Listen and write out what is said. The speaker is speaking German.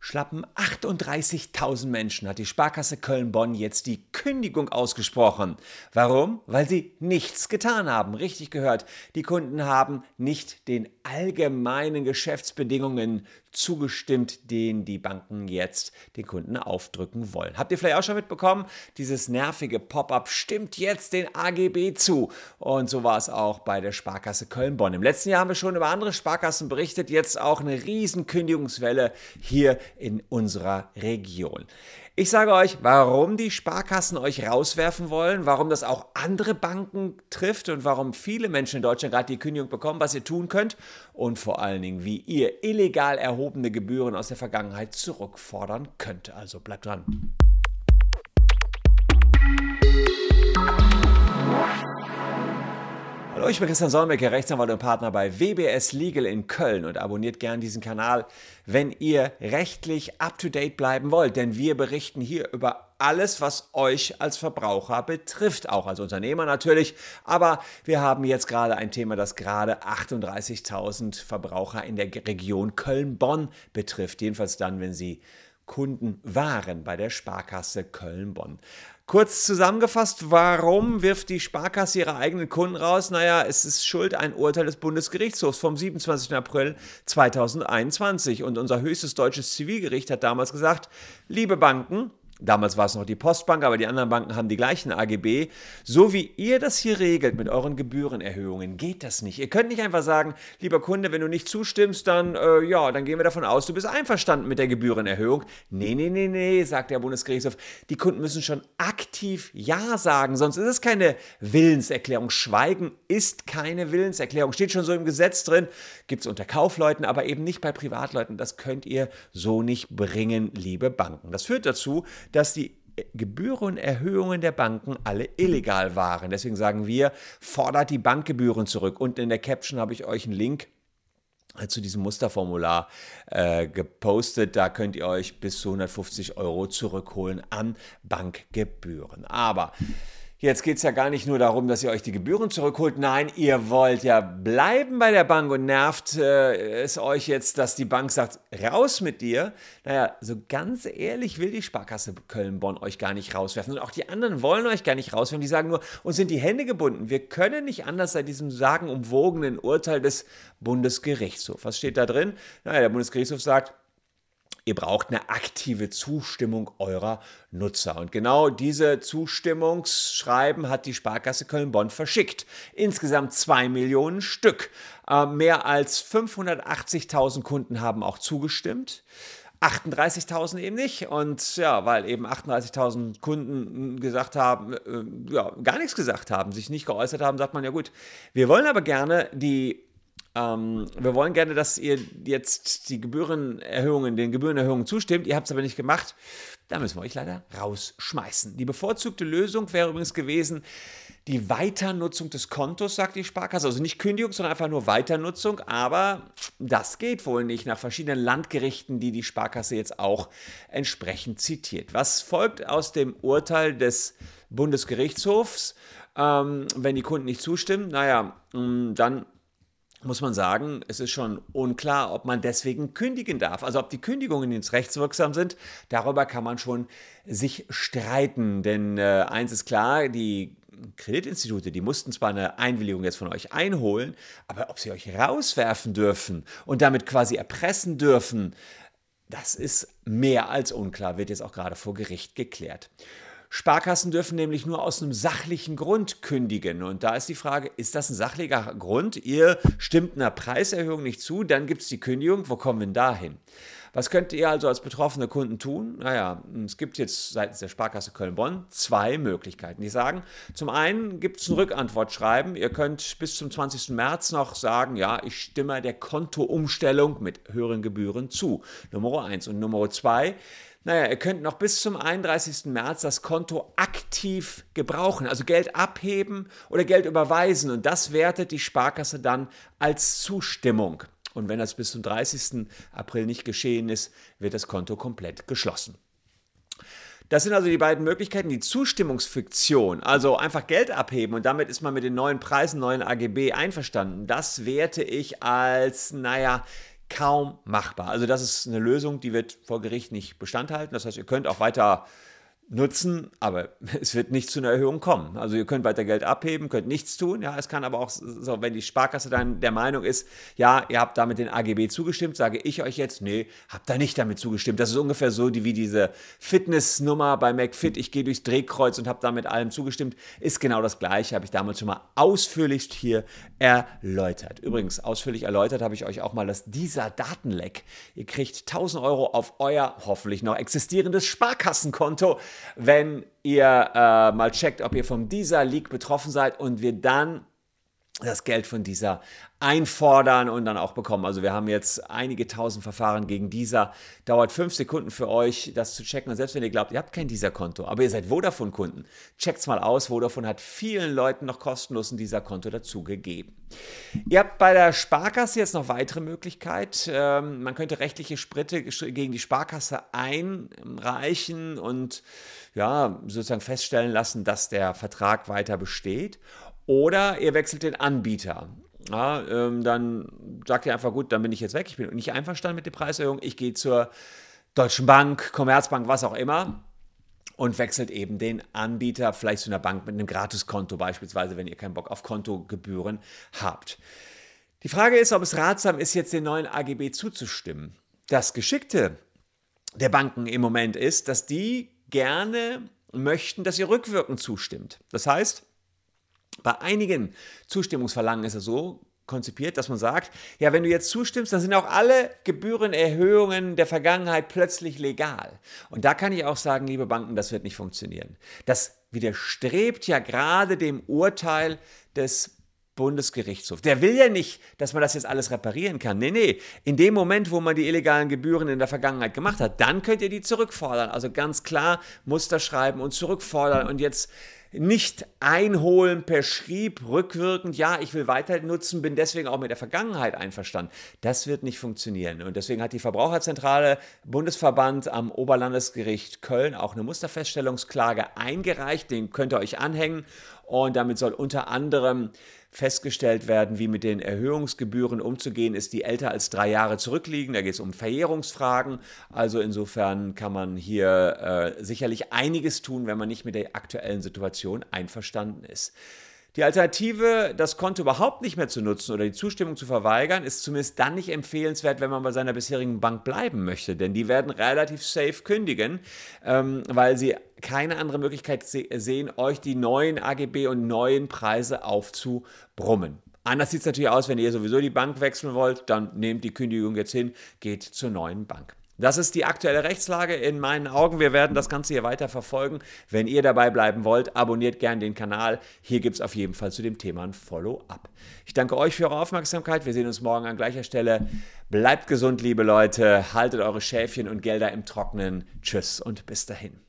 Schlappen 38.000 Menschen hat die Sparkasse Köln-Bonn jetzt die Kündigung ausgesprochen. Warum? Weil sie nichts getan haben. Richtig gehört. Die Kunden haben nicht den allgemeinen Geschäftsbedingungen zugestimmt, denen die Banken jetzt den Kunden aufdrücken wollen. Habt ihr vielleicht auch schon mitbekommen? Dieses nervige Pop-up stimmt jetzt den AGB zu. Und so war es auch bei der Sparkasse Köln-Bonn. Im letzten Jahr haben wir schon über andere Sparkassen berichtet, jetzt auch eine riesen Kündigungswelle hier in unserer Region. Ich sage euch, warum die Sparkassen euch rauswerfen wollen, warum das auch andere Banken trifft und warum viele Menschen in Deutschland gerade die Kündigung bekommen, was ihr tun könnt und vor allen Dingen, wie ihr illegal erhobene Gebühren aus der Vergangenheit zurückfordern könnt. Also bleibt dran. Hallo, ich bin Christian Solmecke, Rechtsanwalt und Partner bei WBS Legal in Köln und abonniert gern diesen Kanal, wenn ihr rechtlich up-to-date bleiben wollt, denn wir berichten hier über alles, was euch als Verbraucher betrifft, auch als Unternehmer natürlich. Aber wir haben jetzt gerade ein Thema, das gerade 38.000 Verbraucher in der Region Köln-Bonn betrifft, jedenfalls dann, wenn sie Kunden waren bei der Sparkasse Köln-Bonn. Kurz zusammengefasst, warum wirft die Sparkasse ihre eigenen Kunden raus? Naja, es ist schuld ein Urteil des Bundesgerichtshofs vom 27. April 2021. Und unser höchstes deutsches Zivilgericht hat damals gesagt, liebe Banken, Damals war es noch die Postbank, aber die anderen Banken haben die gleichen AGB. So wie ihr das hier regelt mit euren Gebührenerhöhungen, geht das nicht. Ihr könnt nicht einfach sagen, lieber Kunde, wenn du nicht zustimmst, dann, äh, ja, dann gehen wir davon aus, du bist einverstanden mit der Gebührenerhöhung. Nee, nee, nee, nee, sagt der Bundesgerichtshof. Die Kunden müssen schon aktiv Ja sagen, sonst ist es keine Willenserklärung. Schweigen ist keine Willenserklärung. Steht schon so im Gesetz drin, gibt es unter Kaufleuten, aber eben nicht bei Privatleuten. Das könnt ihr so nicht bringen, liebe Banken. Das führt dazu, dass die Gebührenerhöhungen der Banken alle illegal waren. Deswegen sagen wir, fordert die Bankgebühren zurück. Und in der Caption habe ich euch einen Link äh, zu diesem Musterformular äh, gepostet. Da könnt ihr euch bis zu 150 Euro zurückholen an Bankgebühren. Aber Jetzt geht es ja gar nicht nur darum, dass ihr euch die Gebühren zurückholt. Nein, ihr wollt ja bleiben bei der Bank und nervt äh, es euch jetzt, dass die Bank sagt, raus mit dir. Naja, so ganz ehrlich will die Sparkasse Köln-Bonn euch gar nicht rauswerfen. Und auch die anderen wollen euch gar nicht rauswerfen. Die sagen nur, uns sind die Hände gebunden. Wir können nicht anders seit diesem sagenumwogenen Urteil des Bundesgerichtshofs. Was steht da drin? Naja, der Bundesgerichtshof sagt, Ihr braucht eine aktive Zustimmung eurer Nutzer. Und genau diese Zustimmungsschreiben hat die Sparkasse Köln-Bonn verschickt. Insgesamt zwei Millionen Stück. Äh, mehr als 580.000 Kunden haben auch zugestimmt. 38.000 eben nicht. Und ja, weil eben 38.000 Kunden gesagt haben, äh, ja, gar nichts gesagt haben, sich nicht geäußert haben, sagt man ja gut, wir wollen aber gerne die ähm, wir wollen gerne, dass ihr jetzt die Gebührenerhöhungen, den Gebührenerhöhungen zustimmt. Ihr habt es aber nicht gemacht. Da müssen wir euch leider rausschmeißen. Die bevorzugte Lösung wäre übrigens gewesen, die Weiternutzung des Kontos, sagt die Sparkasse. Also nicht Kündigung, sondern einfach nur Weiternutzung. Aber das geht wohl nicht nach verschiedenen Landgerichten, die die Sparkasse jetzt auch entsprechend zitiert. Was folgt aus dem Urteil des Bundesgerichtshofs? Ähm, wenn die Kunden nicht zustimmen, naja, mm, dann muss man sagen, es ist schon unklar, ob man deswegen kündigen darf. Also ob die Kündigungen jetzt rechtswirksam sind, darüber kann man schon sich streiten. Denn äh, eins ist klar, die Kreditinstitute, die mussten zwar eine Einwilligung jetzt von euch einholen, aber ob sie euch rauswerfen dürfen und damit quasi erpressen dürfen, das ist mehr als unklar, wird jetzt auch gerade vor Gericht geklärt. Sparkassen dürfen nämlich nur aus einem sachlichen Grund kündigen. Und da ist die Frage, ist das ein sachlicher Grund? Ihr stimmt einer Preiserhöhung nicht zu, dann gibt es die Kündigung. Wo kommen wir denn dahin? Was könnt ihr also als betroffene Kunden tun? Naja, es gibt jetzt seitens der Sparkasse Köln-Bonn zwei Möglichkeiten. Die sagen, zum einen gibt es ein Rückantwortschreiben. Ihr könnt bis zum 20. März noch sagen, ja, ich stimme der Kontoumstellung mit höheren Gebühren zu. Nummer eins. Und Nummer zwei, naja, ihr könnt noch bis zum 31. März das Konto aktiv gebrauchen, also Geld abheben oder Geld überweisen. Und das wertet die Sparkasse dann als Zustimmung. Und wenn das bis zum 30. April nicht geschehen ist, wird das Konto komplett geschlossen. Das sind also die beiden Möglichkeiten. Die Zustimmungsfiktion, also einfach Geld abheben und damit ist man mit den neuen Preisen, neuen AGB einverstanden. Das werte ich als, naja, kaum machbar. Also das ist eine Lösung, die wird vor Gericht nicht Bestand halten. Das heißt, ihr könnt auch weiter nutzen, aber es wird nicht zu einer Erhöhung kommen. Also ihr könnt weiter Geld abheben, könnt nichts tun. Ja, es kann aber auch so, wenn die Sparkasse dann der Meinung ist, ja, ihr habt damit den AGB zugestimmt, sage ich euch jetzt, nee, habt da nicht damit zugestimmt. Das ist ungefähr so wie diese Fitnessnummer bei McFit. Ich gehe durchs Drehkreuz und habe damit allem zugestimmt. Ist genau das Gleiche, habe ich damals schon mal ausführlichst hier erläutert. Übrigens, ausführlich erläutert habe ich euch auch mal das dieser Datenleck. Ihr kriegt 1000 Euro auf euer hoffentlich noch existierendes Sparkassenkonto wenn ihr äh, mal checkt, ob ihr vom dieser Leak betroffen seid und wir dann das Geld von dieser einfordern und dann auch bekommen. Also wir haben jetzt einige tausend Verfahren gegen dieser. Dauert fünf Sekunden für euch, das zu checken. Und selbst wenn ihr glaubt, ihr habt kein dieser Konto, aber ihr seid Vodafone-Kunden, checkt's mal aus. Vodafone hat vielen Leuten noch kostenlos ein dieser Konto dazugegeben. Ihr habt bei der Sparkasse jetzt noch weitere Möglichkeit. Ähm, man könnte rechtliche Spritte gegen die Sparkasse einreichen und ja, sozusagen feststellen lassen, dass der Vertrag weiter besteht. Oder ihr wechselt den Anbieter. Ja, ähm, dann sagt ihr einfach, gut, dann bin ich jetzt weg. Ich bin nicht einverstanden mit der Preiserhöhung. Ich gehe zur Deutschen Bank, Commerzbank, was auch immer und wechselt eben den Anbieter, vielleicht zu einer Bank mit einem Gratiskonto beispielsweise, wenn ihr keinen Bock auf Kontogebühren habt. Die Frage ist, ob es ratsam ist, jetzt den neuen AGB zuzustimmen. Das Geschickte der Banken im Moment ist, dass die gerne möchten, dass ihr rückwirkend zustimmt. Das heißt, bei einigen Zustimmungsverlangen ist es so konzipiert, dass man sagt, ja, wenn du jetzt zustimmst, dann sind auch alle Gebührenerhöhungen der Vergangenheit plötzlich legal. Und da kann ich auch sagen, liebe Banken, das wird nicht funktionieren. Das widerstrebt ja gerade dem Urteil des Bundesgerichtshof. Der will ja nicht, dass man das jetzt alles reparieren kann. Nee, nee. In dem Moment, wo man die illegalen Gebühren in der Vergangenheit gemacht hat, dann könnt ihr die zurückfordern. Also ganz klar Muster schreiben und zurückfordern und jetzt nicht einholen per Schrieb, rückwirkend, ja, ich will weiter nutzen, bin deswegen auch mit der Vergangenheit einverstanden. Das wird nicht funktionieren. Und deswegen hat die Verbraucherzentrale Bundesverband am Oberlandesgericht Köln auch eine Musterfeststellungsklage eingereicht. Den könnt ihr euch anhängen. Und damit soll unter anderem festgestellt werden, wie mit den Erhöhungsgebühren umzugehen ist, die älter als drei Jahre zurückliegen. Da geht es um Verjährungsfragen. Also insofern kann man hier äh, sicherlich einiges tun, wenn man nicht mit der aktuellen Situation einverstanden ist. Die Alternative, das Konto überhaupt nicht mehr zu nutzen oder die Zustimmung zu verweigern, ist zumindest dann nicht empfehlenswert, wenn man bei seiner bisherigen Bank bleiben möchte. Denn die werden relativ safe kündigen, ähm, weil sie keine andere Möglichkeit sehen, euch die neuen AGB und neuen Preise aufzubrummen. Anders sieht es natürlich aus, wenn ihr sowieso die Bank wechseln wollt, dann nehmt die Kündigung jetzt hin, geht zur neuen Bank. Das ist die aktuelle Rechtslage in meinen Augen. Wir werden das Ganze hier weiter verfolgen. Wenn ihr dabei bleiben wollt, abonniert gerne den Kanal. Hier gibt es auf jeden Fall zu dem Thema ein Follow-up. Ich danke euch für eure Aufmerksamkeit. Wir sehen uns morgen an gleicher Stelle. Bleibt gesund, liebe Leute. Haltet eure Schäfchen und Gelder im Trocknen. Tschüss und bis dahin.